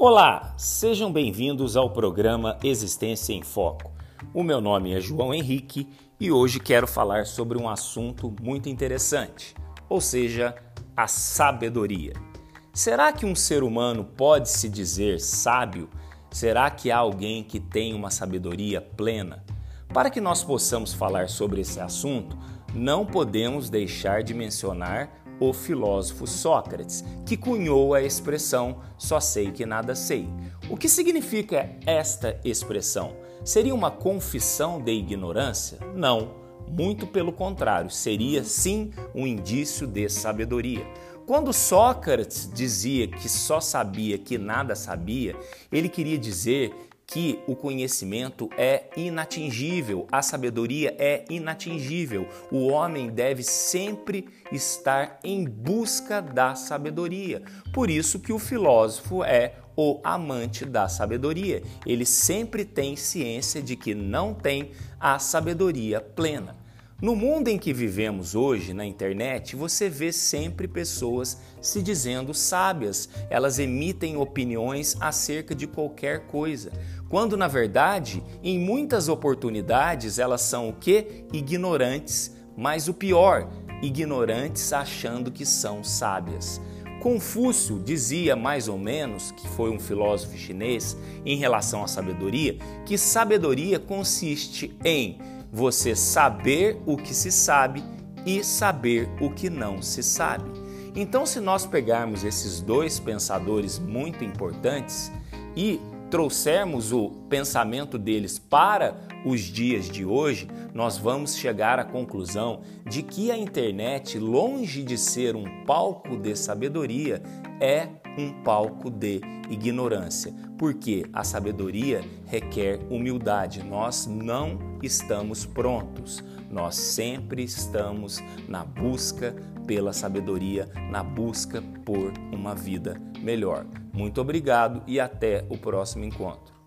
Olá, sejam bem-vindos ao programa Existência em Foco. O meu nome é João Henrique e hoje quero falar sobre um assunto muito interessante, ou seja, a sabedoria. Será que um ser humano pode se dizer sábio? Será que há alguém que tem uma sabedoria plena? Para que nós possamos falar sobre esse assunto, não podemos deixar de mencionar o filósofo Sócrates, que cunhou a expressão só sei que nada sei. O que significa esta expressão? Seria uma confissão de ignorância? Não, muito pelo contrário, seria sim um indício de sabedoria. Quando Sócrates dizia que só sabia que nada sabia, ele queria dizer que o conhecimento é inatingível, a sabedoria é inatingível. O homem deve sempre estar em busca da sabedoria. Por isso que o filósofo é o amante da sabedoria. Ele sempre tem ciência de que não tem a sabedoria plena. No mundo em que vivemos hoje, na internet, você vê sempre pessoas se dizendo sábias. Elas emitem opiniões acerca de qualquer coisa, quando na verdade, em muitas oportunidades, elas são o que? Ignorantes, mas o pior, ignorantes achando que são sábias. Confúcio dizia mais ou menos, que foi um filósofo chinês, em relação à sabedoria, que sabedoria consiste em você saber o que se sabe e saber o que não se sabe. Então, se nós pegarmos esses dois pensadores muito importantes e trouxermos o pensamento deles para os dias de hoje, nós vamos chegar à conclusão de que a internet, longe de ser um palco de sabedoria, é um palco de ignorância, porque a sabedoria requer humildade. Nós não estamos prontos. Nós sempre estamos na busca pela sabedoria, na busca por uma vida melhor. Muito obrigado e até o próximo encontro.